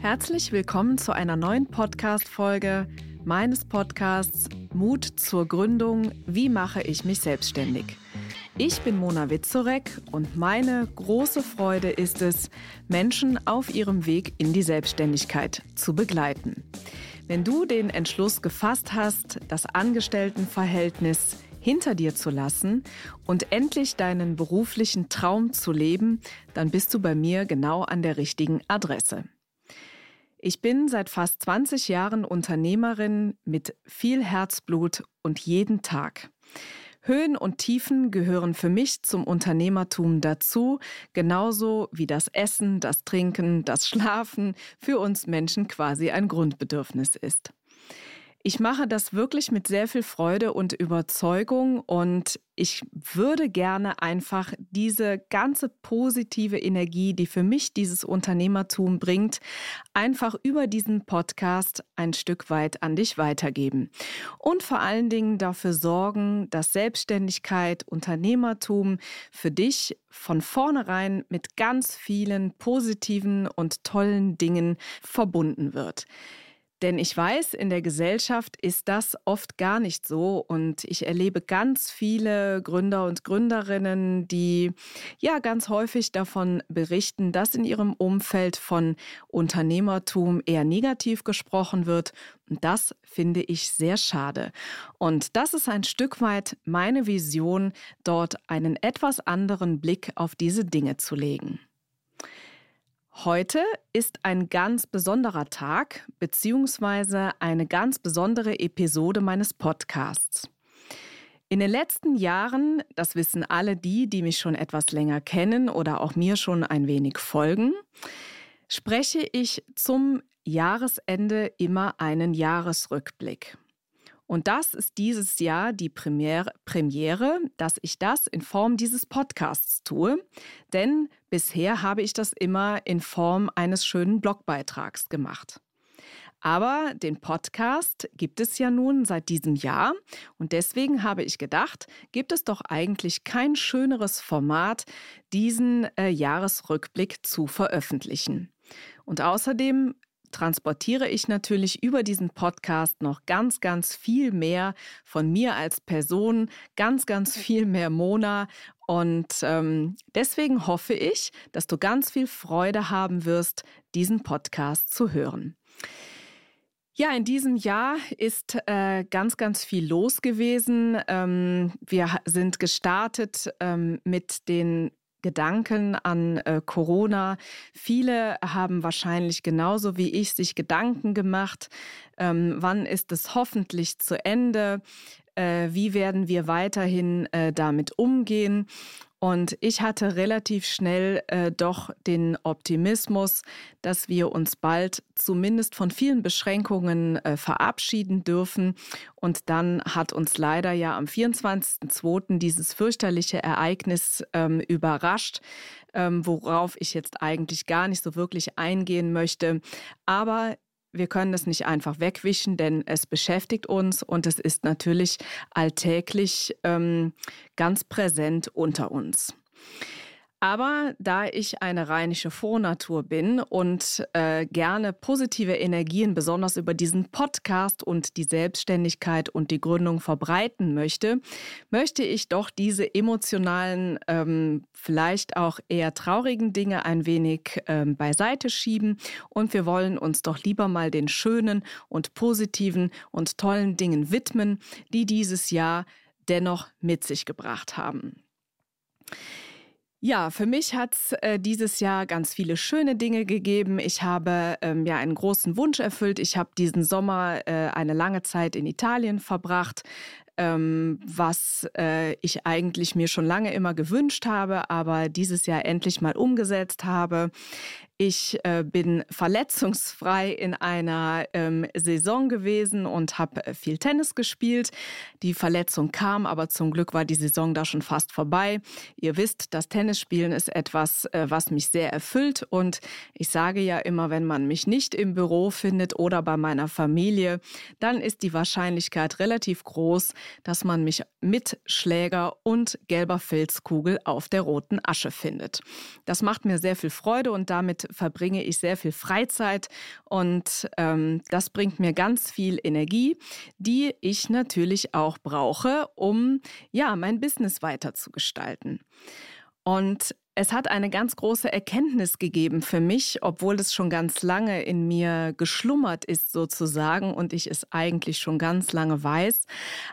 Herzlich willkommen zu einer neuen Podcast-Folge meines Podcasts Mut zur Gründung. Wie mache ich mich selbstständig? Ich bin Mona Witzorek und meine große Freude ist es, Menschen auf ihrem Weg in die Selbstständigkeit zu begleiten. Wenn du den Entschluss gefasst hast, das Angestelltenverhältnis hinter dir zu lassen und endlich deinen beruflichen Traum zu leben, dann bist du bei mir genau an der richtigen Adresse. Ich bin seit fast 20 Jahren Unternehmerin mit viel Herzblut und jeden Tag. Höhen und Tiefen gehören für mich zum Unternehmertum dazu, genauso wie das Essen, das Trinken, das Schlafen für uns Menschen quasi ein Grundbedürfnis ist. Ich mache das wirklich mit sehr viel Freude und Überzeugung und ich würde gerne einfach diese ganze positive Energie, die für mich dieses Unternehmertum bringt, einfach über diesen Podcast ein Stück weit an dich weitergeben. Und vor allen Dingen dafür sorgen, dass Selbstständigkeit, Unternehmertum für dich von vornherein mit ganz vielen positiven und tollen Dingen verbunden wird. Denn ich weiß, in der Gesellschaft ist das oft gar nicht so. Und ich erlebe ganz viele Gründer und Gründerinnen, die ja ganz häufig davon berichten, dass in ihrem Umfeld von Unternehmertum eher negativ gesprochen wird. Und das finde ich sehr schade. Und das ist ein Stück weit meine Vision, dort einen etwas anderen Blick auf diese Dinge zu legen. Heute ist ein ganz besonderer Tag beziehungsweise eine ganz besondere Episode meines Podcasts. In den letzten Jahren, das wissen alle die, die mich schon etwas länger kennen oder auch mir schon ein wenig folgen, spreche ich zum Jahresende immer einen Jahresrückblick. Und das ist dieses Jahr die Premiere, Premiere, dass ich das in Form dieses Podcasts tue. Denn bisher habe ich das immer in Form eines schönen Blogbeitrags gemacht. Aber den Podcast gibt es ja nun seit diesem Jahr und deswegen habe ich gedacht, gibt es doch eigentlich kein schöneres Format, diesen äh, Jahresrückblick zu veröffentlichen. Und außerdem transportiere ich natürlich über diesen Podcast noch ganz, ganz viel mehr von mir als Person, ganz, ganz viel mehr Mona. Und ähm, deswegen hoffe ich, dass du ganz viel Freude haben wirst, diesen Podcast zu hören. Ja, in diesem Jahr ist äh, ganz, ganz viel los gewesen. Ähm, wir sind gestartet ähm, mit den Gedanken an äh, Corona. Viele haben wahrscheinlich genauso wie ich sich Gedanken gemacht, ähm, wann ist es hoffentlich zu Ende, äh, wie werden wir weiterhin äh, damit umgehen. Und ich hatte relativ schnell äh, doch den Optimismus, dass wir uns bald zumindest von vielen Beschränkungen äh, verabschieden dürfen. Und dann hat uns leider ja am 24.02. dieses fürchterliche Ereignis ähm, überrascht, ähm, worauf ich jetzt eigentlich gar nicht so wirklich eingehen möchte. Aber wir können es nicht einfach wegwischen, denn es beschäftigt uns und es ist natürlich alltäglich ähm, ganz präsent unter uns. Aber da ich eine rheinische Vornatur bin und äh, gerne positive Energien besonders über diesen Podcast und die Selbstständigkeit und die Gründung verbreiten möchte, möchte ich doch diese emotionalen, ähm, vielleicht auch eher traurigen Dinge ein wenig ähm, beiseite schieben. Und wir wollen uns doch lieber mal den schönen und positiven und tollen Dingen widmen, die dieses Jahr dennoch mit sich gebracht haben. Ja, für mich hat es äh, dieses Jahr ganz viele schöne Dinge gegeben. Ich habe ähm, ja einen großen Wunsch erfüllt. Ich habe diesen Sommer äh, eine lange Zeit in Italien verbracht, ähm, was äh, ich eigentlich mir schon lange immer gewünscht habe, aber dieses Jahr endlich mal umgesetzt habe. Ich äh, bin verletzungsfrei in einer ähm, Saison gewesen und habe äh, viel Tennis gespielt. Die Verletzung kam, aber zum Glück war die Saison da schon fast vorbei. Ihr wisst, das Tennisspielen ist etwas, äh, was mich sehr erfüllt. Und ich sage ja immer, wenn man mich nicht im Büro findet oder bei meiner Familie, dann ist die Wahrscheinlichkeit relativ groß, dass man mich mit Schläger und gelber Filzkugel auf der roten Asche findet. Das macht mir sehr viel Freude und damit verbringe ich sehr viel Freizeit und ähm, das bringt mir ganz viel Energie, die ich natürlich auch brauche, um ja mein Business weiter zu gestalten. Und es hat eine ganz große Erkenntnis gegeben für mich, obwohl es schon ganz lange in mir geschlummert ist sozusagen und ich es eigentlich schon ganz lange weiß.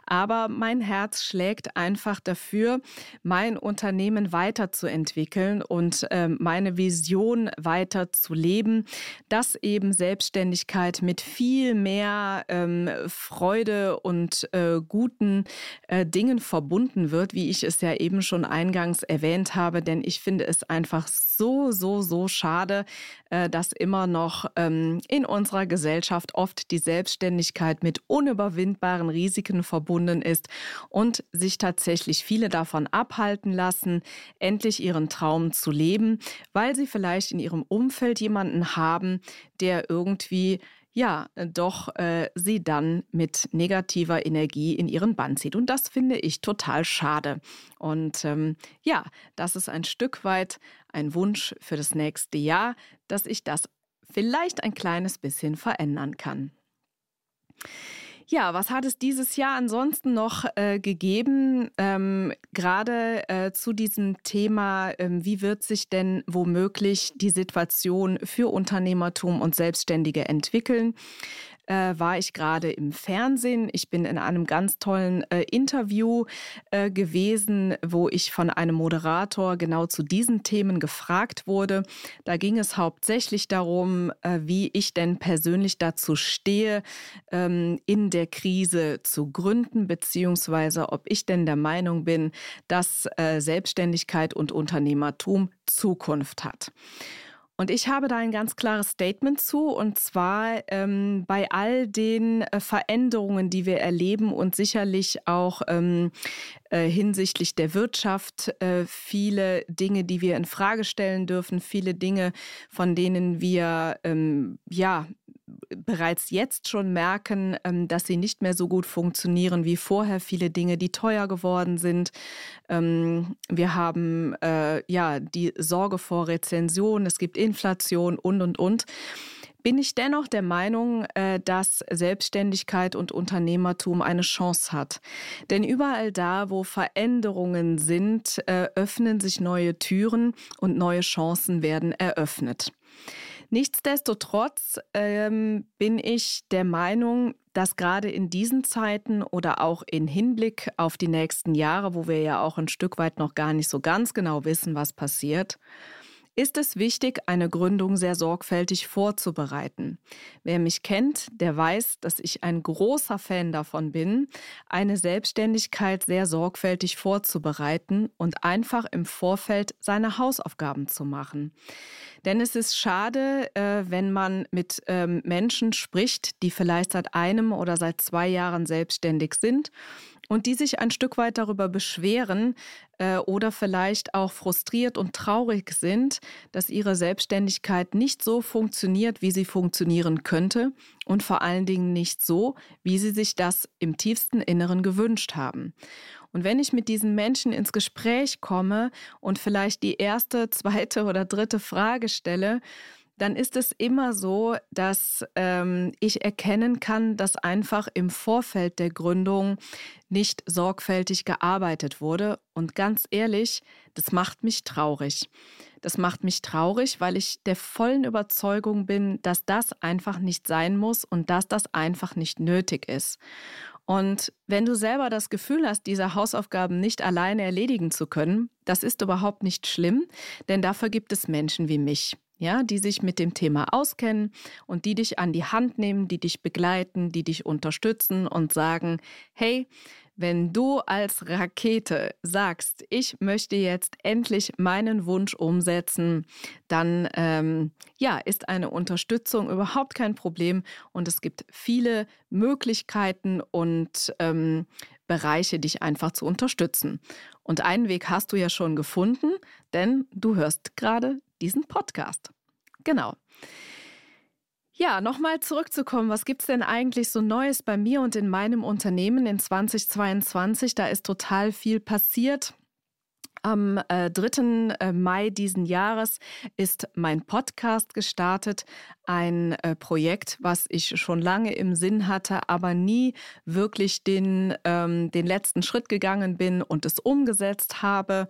Aber mein Herz schlägt einfach dafür, mein Unternehmen weiterzuentwickeln und äh, meine Vision weiter zu leben, dass eben Selbstständigkeit mit viel mehr ähm, Freude und äh, guten äh, Dingen verbunden wird, wie ich es ja eben schon eingangs erwähnt habe, denn ich finde es einfach so, so, so schade, äh, dass immer noch ähm, in unserer Gesellschaft oft die Selbstständigkeit mit unüberwindbaren Risiken verbunden ist und sich tatsächlich viele davon abhalten lassen, endlich ihren Traum zu leben, weil sie vielleicht in ihrem Umfeld jemanden haben, der irgendwie ja, äh, doch äh, sie dann mit negativer Energie in ihren Bann zieht. Und das finde ich total schade. Und ähm, ja, das ist ein Stück weit ein Wunsch für das nächste Jahr, dass ich das vielleicht ein kleines bisschen verändern kann. Ja, was hat es dieses Jahr ansonsten noch äh, gegeben? Ähm, Gerade äh, zu diesem Thema, ähm, wie wird sich denn womöglich die Situation für Unternehmertum und Selbstständige entwickeln? Äh, war ich gerade im Fernsehen. Ich bin in einem ganz tollen äh, Interview äh, gewesen, wo ich von einem Moderator genau zu diesen Themen gefragt wurde. Da ging es hauptsächlich darum, äh, wie ich denn persönlich dazu stehe, ähm, in der Krise zu gründen, beziehungsweise ob ich denn der Meinung bin, dass äh, Selbstständigkeit und Unternehmertum Zukunft hat. Und ich habe da ein ganz klares Statement zu, und zwar ähm, bei all den äh, Veränderungen, die wir erleben und sicherlich auch ähm, äh, hinsichtlich der Wirtschaft äh, viele Dinge, die wir in Frage stellen dürfen, viele Dinge, von denen wir ähm, ja bereits jetzt schon merken, ähm, dass sie nicht mehr so gut funktionieren wie vorher. Viele Dinge, die teuer geworden sind. Ähm, wir haben äh, ja die Sorge vor Rezension, es gibt Inflation und und und bin ich dennoch der Meinung, äh, dass Selbstständigkeit und Unternehmertum eine Chance hat. Denn überall da, wo Veränderungen sind, äh, öffnen sich neue Türen und neue Chancen werden eröffnet. Nichtsdestotrotz ähm, bin ich der Meinung, dass gerade in diesen Zeiten oder auch in Hinblick auf die nächsten Jahre, wo wir ja auch ein Stück weit noch gar nicht so ganz genau wissen, was passiert, ist es wichtig, eine Gründung sehr sorgfältig vorzubereiten. Wer mich kennt, der weiß, dass ich ein großer Fan davon bin, eine Selbstständigkeit sehr sorgfältig vorzubereiten und einfach im Vorfeld seine Hausaufgaben zu machen. Denn es ist schade, äh, wenn man mit ähm, Menschen spricht, die vielleicht seit einem oder seit zwei Jahren selbstständig sind und die sich ein Stück weit darüber beschweren äh, oder vielleicht auch frustriert und traurig sind, dass ihre Selbstständigkeit nicht so funktioniert, wie sie funktionieren könnte und vor allen Dingen nicht so, wie sie sich das im tiefsten Inneren gewünscht haben. Und wenn ich mit diesen Menschen ins Gespräch komme und vielleicht die erste, zweite oder dritte Frage stelle, dann ist es immer so, dass ähm, ich erkennen kann, dass einfach im Vorfeld der Gründung nicht sorgfältig gearbeitet wurde. Und ganz ehrlich, das macht mich traurig. Das macht mich traurig, weil ich der vollen Überzeugung bin, dass das einfach nicht sein muss und dass das einfach nicht nötig ist. Und wenn du selber das Gefühl hast, diese Hausaufgaben nicht alleine erledigen zu können, das ist überhaupt nicht schlimm, denn dafür gibt es Menschen wie mich ja, die sich mit dem Thema auskennen und die dich an die Hand nehmen, die dich begleiten, die dich unterstützen und sagen, hey, wenn du als Rakete sagst, ich möchte jetzt endlich meinen Wunsch umsetzen, dann ähm, ja, ist eine Unterstützung überhaupt kein Problem und es gibt viele Möglichkeiten und ähm, Bereiche, dich einfach zu unterstützen. Und einen Weg hast du ja schon gefunden, denn du hörst gerade diesen Podcast. Genau. Ja, nochmal zurückzukommen, was gibt es denn eigentlich so Neues bei mir und in meinem Unternehmen in 2022? Da ist total viel passiert. Am äh, 3. Äh, Mai diesen Jahres ist mein Podcast gestartet, ein äh, Projekt, was ich schon lange im Sinn hatte, aber nie wirklich den, ähm, den letzten Schritt gegangen bin und es umgesetzt habe.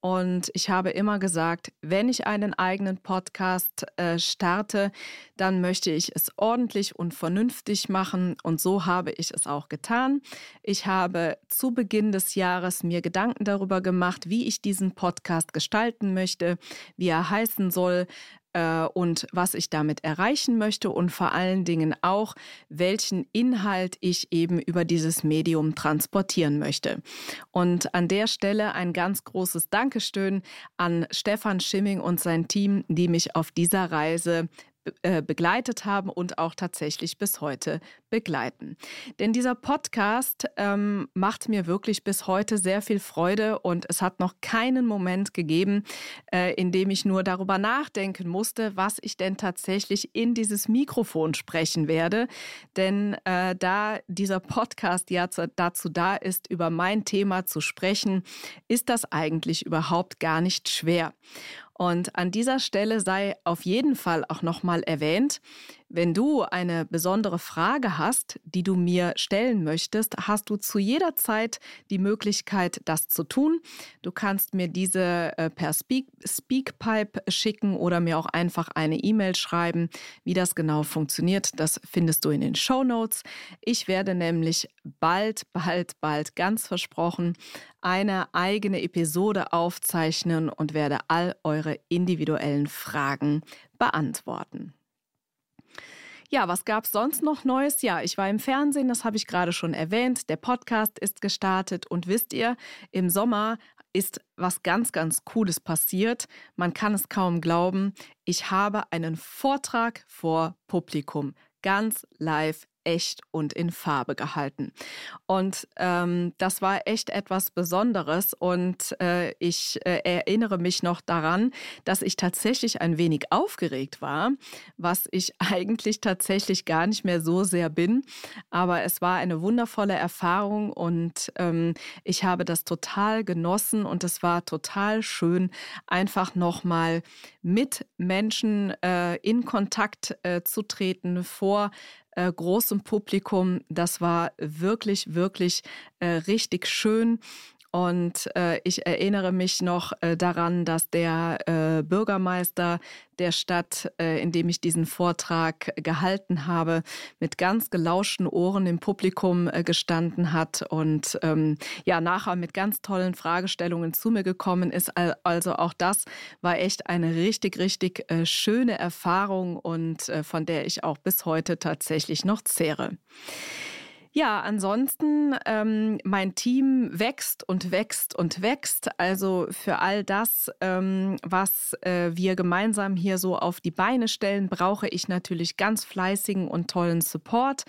Und ich habe immer gesagt, wenn ich einen eigenen Podcast äh, starte, dann möchte ich es ordentlich und vernünftig machen. Und so habe ich es auch getan. Ich habe zu Beginn des Jahres mir Gedanken darüber gemacht, wie ich diesen Podcast gestalten möchte, wie er heißen soll, äh, und was ich damit erreichen möchte und vor allen Dingen auch, welchen Inhalt ich eben über dieses Medium transportieren möchte. Und an der Stelle ein ganz großes Dankeschön an Stefan Schimming und sein Team, die mich auf dieser Reise äh, begleitet haben und auch tatsächlich bis heute begleiten. Denn dieser Podcast ähm, macht mir wirklich bis heute sehr viel Freude und es hat noch keinen Moment gegeben, äh, in dem ich nur darüber nachdenken musste, was ich denn tatsächlich in dieses Mikrofon sprechen werde. Denn äh, da dieser Podcast ja dazu da ist, über mein Thema zu sprechen, ist das eigentlich überhaupt gar nicht schwer. Und an dieser Stelle sei auf jeden Fall auch nochmal erwähnt, wenn du eine besondere Frage hast, die du mir stellen möchtest, hast du zu jeder Zeit die Möglichkeit, das zu tun. Du kannst mir diese äh, per Speak Speakpipe schicken oder mir auch einfach eine E-Mail schreiben. Wie das genau funktioniert, das findest du in den Show Notes. Ich werde nämlich bald, bald, bald, ganz versprochen, eine eigene Episode aufzeichnen und werde all eure individuellen Fragen beantworten. Ja, was gab es sonst noch Neues? Ja, ich war im Fernsehen, das habe ich gerade schon erwähnt. Der Podcast ist gestartet und wisst ihr, im Sommer ist was ganz, ganz Cooles passiert. Man kann es kaum glauben. Ich habe einen Vortrag vor Publikum, ganz live echt und in Farbe gehalten. Und ähm, das war echt etwas Besonderes. Und äh, ich äh, erinnere mich noch daran, dass ich tatsächlich ein wenig aufgeregt war, was ich eigentlich tatsächlich gar nicht mehr so sehr bin. Aber es war eine wundervolle Erfahrung und ähm, ich habe das total genossen und es war total schön, einfach nochmal mit Menschen äh, in Kontakt äh, zu treten vor äh, großem Publikum. Das war wirklich, wirklich äh, richtig schön. Und äh, ich erinnere mich noch äh, daran, dass der äh, Bürgermeister der Stadt, äh, in dem ich diesen Vortrag gehalten habe, mit ganz gelauschten Ohren im Publikum äh, gestanden hat und ähm, ja nachher mit ganz tollen Fragestellungen zu mir gekommen ist. Also auch das war echt eine richtig, richtig äh, schöne Erfahrung und von der ich auch bis heute tatsächlich noch zehre. Ja, ansonsten, ähm, mein Team wächst und wächst und wächst. Also für all das, ähm, was äh, wir gemeinsam hier so auf die Beine stellen, brauche ich natürlich ganz fleißigen und tollen Support.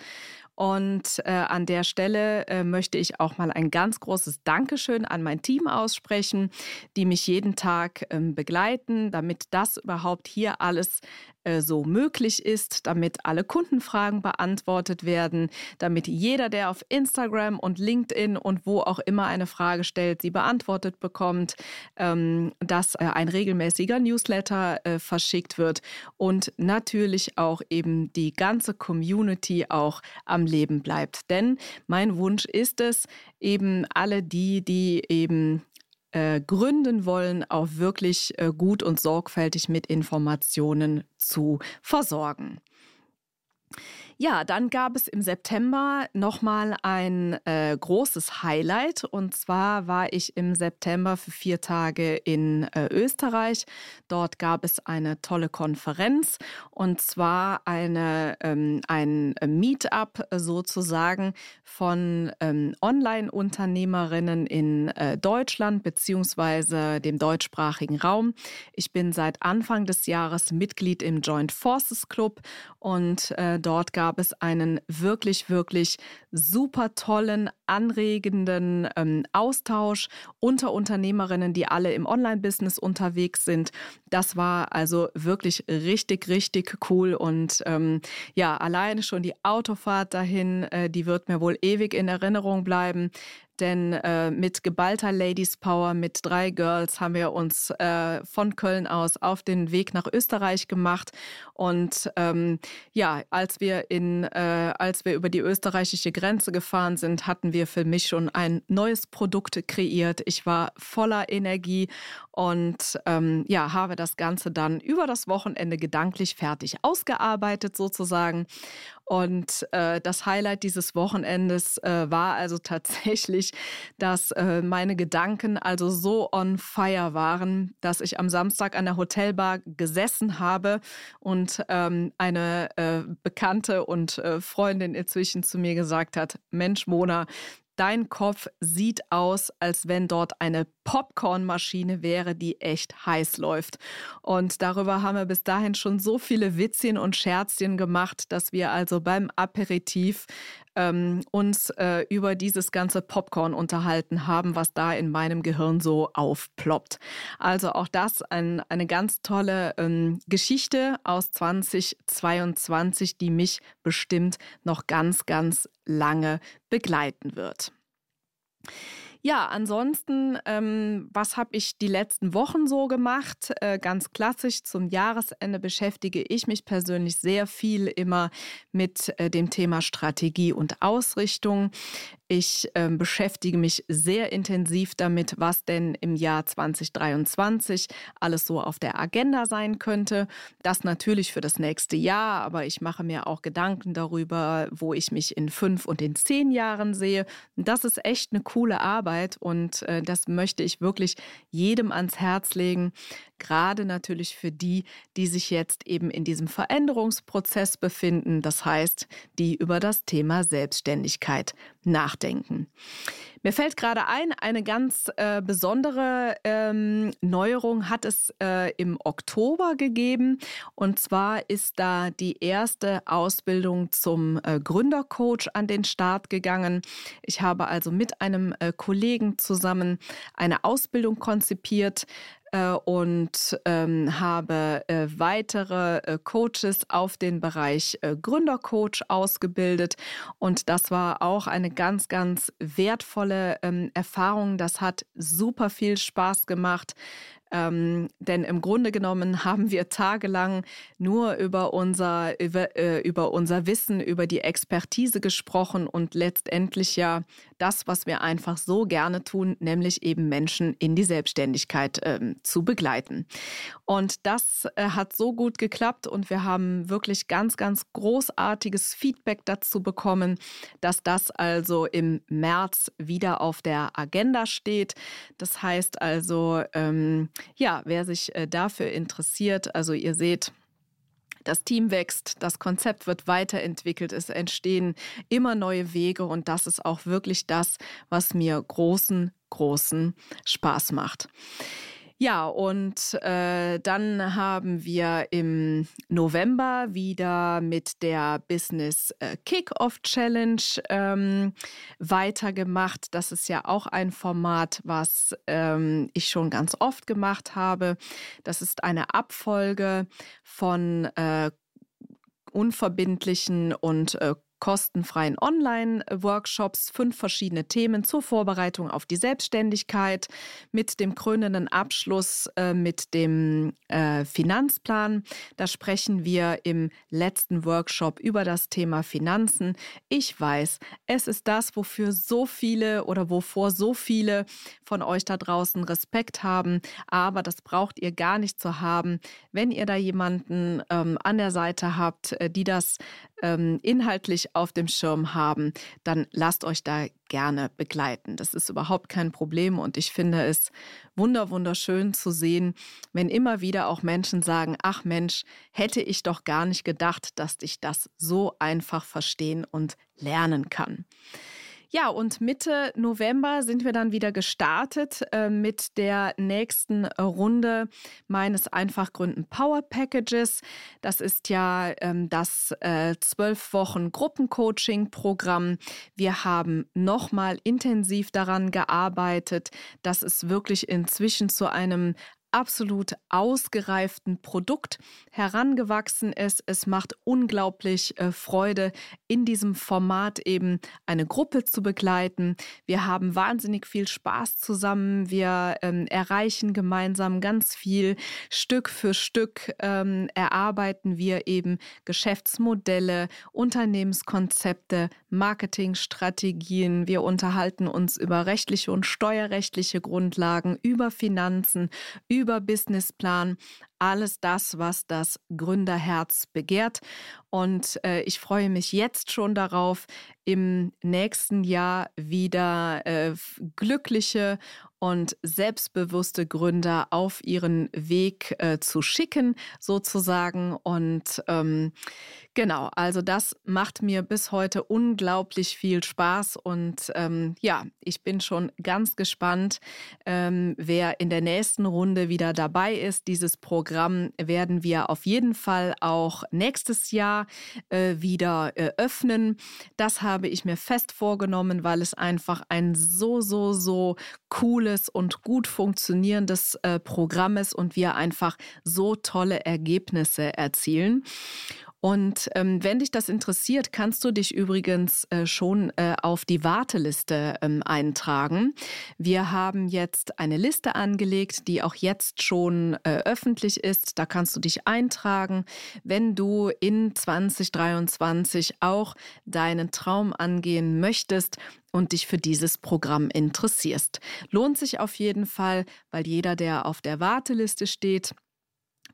Und äh, an der Stelle äh, möchte ich auch mal ein ganz großes Dankeschön an mein Team aussprechen, die mich jeden Tag ähm, begleiten, damit das überhaupt hier alles äh, so möglich ist, damit alle Kundenfragen beantwortet werden, damit jeder, der auf Instagram und LinkedIn und wo auch immer eine Frage stellt, sie beantwortet bekommt, ähm, dass äh, ein regelmäßiger Newsletter äh, verschickt wird und natürlich auch eben die ganze Community auch am Leben bleibt. Denn mein Wunsch ist es, eben alle die, die eben äh, gründen wollen, auch wirklich äh, gut und sorgfältig mit Informationen zu versorgen. Ja, dann gab es im September nochmal ein äh, großes Highlight. Und zwar war ich im September für vier Tage in äh, Österreich. Dort gab es eine tolle Konferenz und zwar eine, ähm, ein Meetup sozusagen von ähm, Online-Unternehmerinnen in äh, Deutschland beziehungsweise dem deutschsprachigen Raum. Ich bin seit Anfang des Jahres Mitglied im Joint Forces Club und äh, dort gab gab es einen wirklich, wirklich super tollen, anregenden ähm, Austausch unter Unternehmerinnen, die alle im Online-Business unterwegs sind. Das war also wirklich richtig, richtig cool. Und ähm, ja, alleine schon die Autofahrt dahin, äh, die wird mir wohl ewig in Erinnerung bleiben. Denn äh, mit geballter Ladies Power, mit drei Girls haben wir uns äh, von Köln aus auf den Weg nach Österreich gemacht. Und ähm, ja, als wir in, äh, als wir über die österreichische Grenze gefahren sind, hatten wir für mich schon ein neues Produkt kreiert. Ich war voller Energie und ähm, ja, habe das Ganze dann über das Wochenende gedanklich fertig ausgearbeitet sozusagen. Und äh, das Highlight dieses Wochenendes äh, war also tatsächlich, dass äh, meine Gedanken also so on fire waren, dass ich am Samstag an der Hotelbar gesessen habe und ähm, eine äh, Bekannte und äh, Freundin inzwischen zu mir gesagt hat, Mensch, Mona, Dein Kopf sieht aus, als wenn dort eine Popcornmaschine wäre, die echt heiß läuft. Und darüber haben wir bis dahin schon so viele Witzchen und Scherzchen gemacht, dass wir also beim Aperitif ähm, uns äh, über dieses ganze Popcorn unterhalten haben, was da in meinem Gehirn so aufploppt. Also auch das ein, eine ganz tolle ähm, Geschichte aus 2022, die mich bestimmt noch ganz, ganz lange begleiten wird. Ja, ansonsten, ähm, was habe ich die letzten Wochen so gemacht? Äh, ganz klassisch zum Jahresende beschäftige ich mich persönlich sehr viel immer mit äh, dem Thema Strategie und Ausrichtung. Ich äh, beschäftige mich sehr intensiv damit, was denn im Jahr 2023 alles so auf der Agenda sein könnte. Das natürlich für das nächste Jahr, aber ich mache mir auch Gedanken darüber, wo ich mich in fünf und in zehn Jahren sehe. das ist echt eine coole Arbeit und äh, das möchte ich wirklich jedem ans Herz legen, gerade natürlich für die, die sich jetzt eben in diesem Veränderungsprozess befinden, das heißt, die über das Thema Selbstständigkeit nachdenken. Mir fällt gerade ein, eine ganz äh, besondere ähm, Neuerung hat es äh, im Oktober gegeben. Und zwar ist da die erste Ausbildung zum äh, Gründercoach an den Start gegangen. Ich habe also mit einem äh, Kollegen zusammen eine Ausbildung konzipiert, äh, und ähm, habe äh, weitere äh, Coaches auf den Bereich äh, Gründercoach ausgebildet. Und das war auch eine ganz, ganz wertvolle ähm, Erfahrung. Das hat super viel Spaß gemacht. Ähm, denn im Grunde genommen haben wir tagelang nur über unser, über, äh, über unser Wissen, über die Expertise gesprochen und letztendlich ja das, was wir einfach so gerne tun, nämlich eben Menschen in die Selbstständigkeit äh, zu begleiten. Und das äh, hat so gut geklappt und wir haben wirklich ganz, ganz großartiges Feedback dazu bekommen, dass das also im März wieder auf der Agenda steht. Das heißt also, ähm, ja, wer sich äh, dafür interessiert, also ihr seht, das Team wächst, das Konzept wird weiterentwickelt, es entstehen immer neue Wege und das ist auch wirklich das, was mir großen, großen Spaß macht. Ja, und äh, dann haben wir im November wieder mit der Business äh, Kickoff Challenge ähm, weitergemacht. Das ist ja auch ein Format, was ähm, ich schon ganz oft gemacht habe. Das ist eine Abfolge von äh, unverbindlichen und äh, kostenfreien Online-Workshops, fünf verschiedene Themen zur Vorbereitung auf die Selbstständigkeit mit dem krönenden Abschluss äh, mit dem äh, Finanzplan. Da sprechen wir im letzten Workshop über das Thema Finanzen. Ich weiß, es ist das, wofür so viele oder wovor so viele von euch da draußen Respekt haben, aber das braucht ihr gar nicht zu haben. Wenn ihr da jemanden ähm, an der Seite habt, äh, die das ähm, inhaltlich auf dem Schirm haben, dann lasst euch da gerne begleiten. Das ist überhaupt kein Problem und ich finde es wunder wunderschön zu sehen, wenn immer wieder auch Menschen sagen, ach Mensch, hätte ich doch gar nicht gedacht, dass ich das so einfach verstehen und lernen kann. Ja, und Mitte November sind wir dann wieder gestartet äh, mit der nächsten Runde meines Einfachgründen Power Packages. Das ist ja ähm, das äh, zwölf äh, Wochen Gruppencoaching-Programm. Wir haben nochmal intensiv daran gearbeitet, dass es wirklich inzwischen zu einem absolut ausgereiften Produkt herangewachsen ist. Es macht unglaublich äh, Freude, in diesem Format eben eine Gruppe zu begleiten. Wir haben wahnsinnig viel Spaß zusammen. Wir ähm, erreichen gemeinsam ganz viel. Stück für Stück ähm, erarbeiten wir eben Geschäftsmodelle, Unternehmenskonzepte, Marketingstrategien. Wir unterhalten uns über rechtliche und steuerrechtliche Grundlagen, über Finanzen, über Businessplan, alles das, was das Gründerherz begehrt. Und äh, ich freue mich jetzt schon darauf, im nächsten Jahr wieder äh, glückliche und selbstbewusste Gründer auf ihren Weg äh, zu schicken, sozusagen. Und ähm, genau, also das macht mir bis heute unglaublich viel Spaß. Und ähm, ja, ich bin schon ganz gespannt, ähm, wer in der nächsten Runde wieder dabei ist. Dieses Programm werden wir auf jeden Fall auch nächstes Jahr äh, wieder äh, öffnen. Das habe ich mir fest vorgenommen, weil es einfach ein so, so, so cooles und gut funktionierendes äh, Programm ist und wir einfach so tolle Ergebnisse erzielen. Und ähm, wenn dich das interessiert, kannst du dich übrigens äh, schon äh, auf die Warteliste ähm, eintragen. Wir haben jetzt eine Liste angelegt, die auch jetzt schon äh, öffentlich ist. Da kannst du dich eintragen, wenn du in 2023 auch deinen Traum angehen möchtest und dich für dieses Programm interessierst. Lohnt sich auf jeden Fall, weil jeder, der auf der Warteliste steht,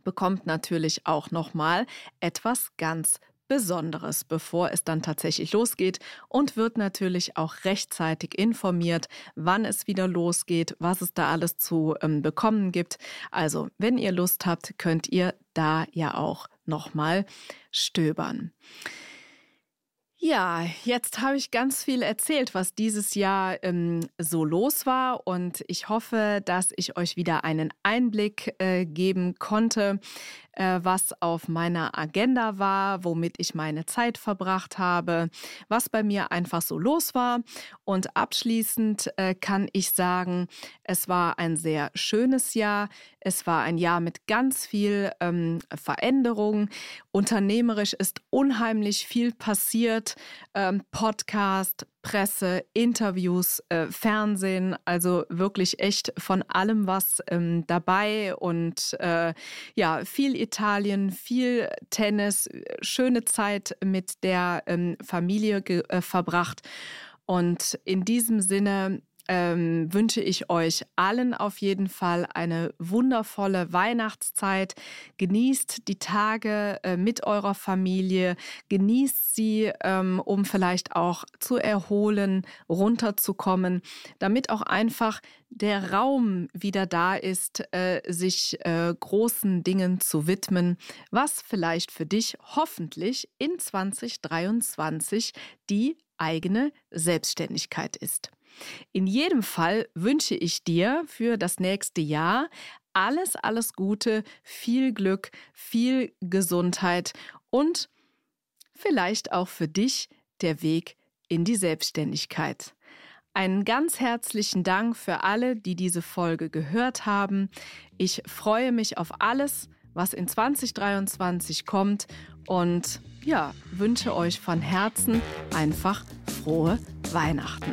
bekommt natürlich auch nochmal etwas ganz Besonderes, bevor es dann tatsächlich losgeht und wird natürlich auch rechtzeitig informiert, wann es wieder losgeht, was es da alles zu ähm, bekommen gibt. Also, wenn ihr Lust habt, könnt ihr da ja auch nochmal stöbern. Ja, jetzt habe ich ganz viel erzählt, was dieses Jahr ähm, so los war. Und ich hoffe, dass ich euch wieder einen Einblick äh, geben konnte, äh, was auf meiner Agenda war, womit ich meine Zeit verbracht habe, was bei mir einfach so los war. Und abschließend äh, kann ich sagen, es war ein sehr schönes Jahr. Es war ein Jahr mit ganz viel ähm, Veränderung. Unternehmerisch ist unheimlich viel passiert. Ähm, Podcast, Presse, Interviews, äh, Fernsehen, also wirklich echt von allem was ähm, dabei und äh, ja, viel Italien, viel Tennis, schöne Zeit mit der ähm, Familie äh, verbracht. Und in diesem Sinne ähm, wünsche ich euch allen auf jeden Fall eine wundervolle Weihnachtszeit. Genießt die Tage äh, mit eurer Familie, genießt sie, ähm, um vielleicht auch zu erholen, runterzukommen, damit auch einfach der Raum wieder da ist, äh, sich äh, großen Dingen zu widmen, was vielleicht für dich hoffentlich in 2023 die eigene Selbstständigkeit ist. In jedem Fall wünsche ich dir für das nächste Jahr alles, alles Gute, viel Glück, viel Gesundheit und vielleicht auch für dich der Weg in die Selbstständigkeit. Einen ganz herzlichen Dank für alle, die diese Folge gehört haben. Ich freue mich auf alles, was in 2023 kommt und ja, wünsche euch von Herzen einfach frohe Weihnachten.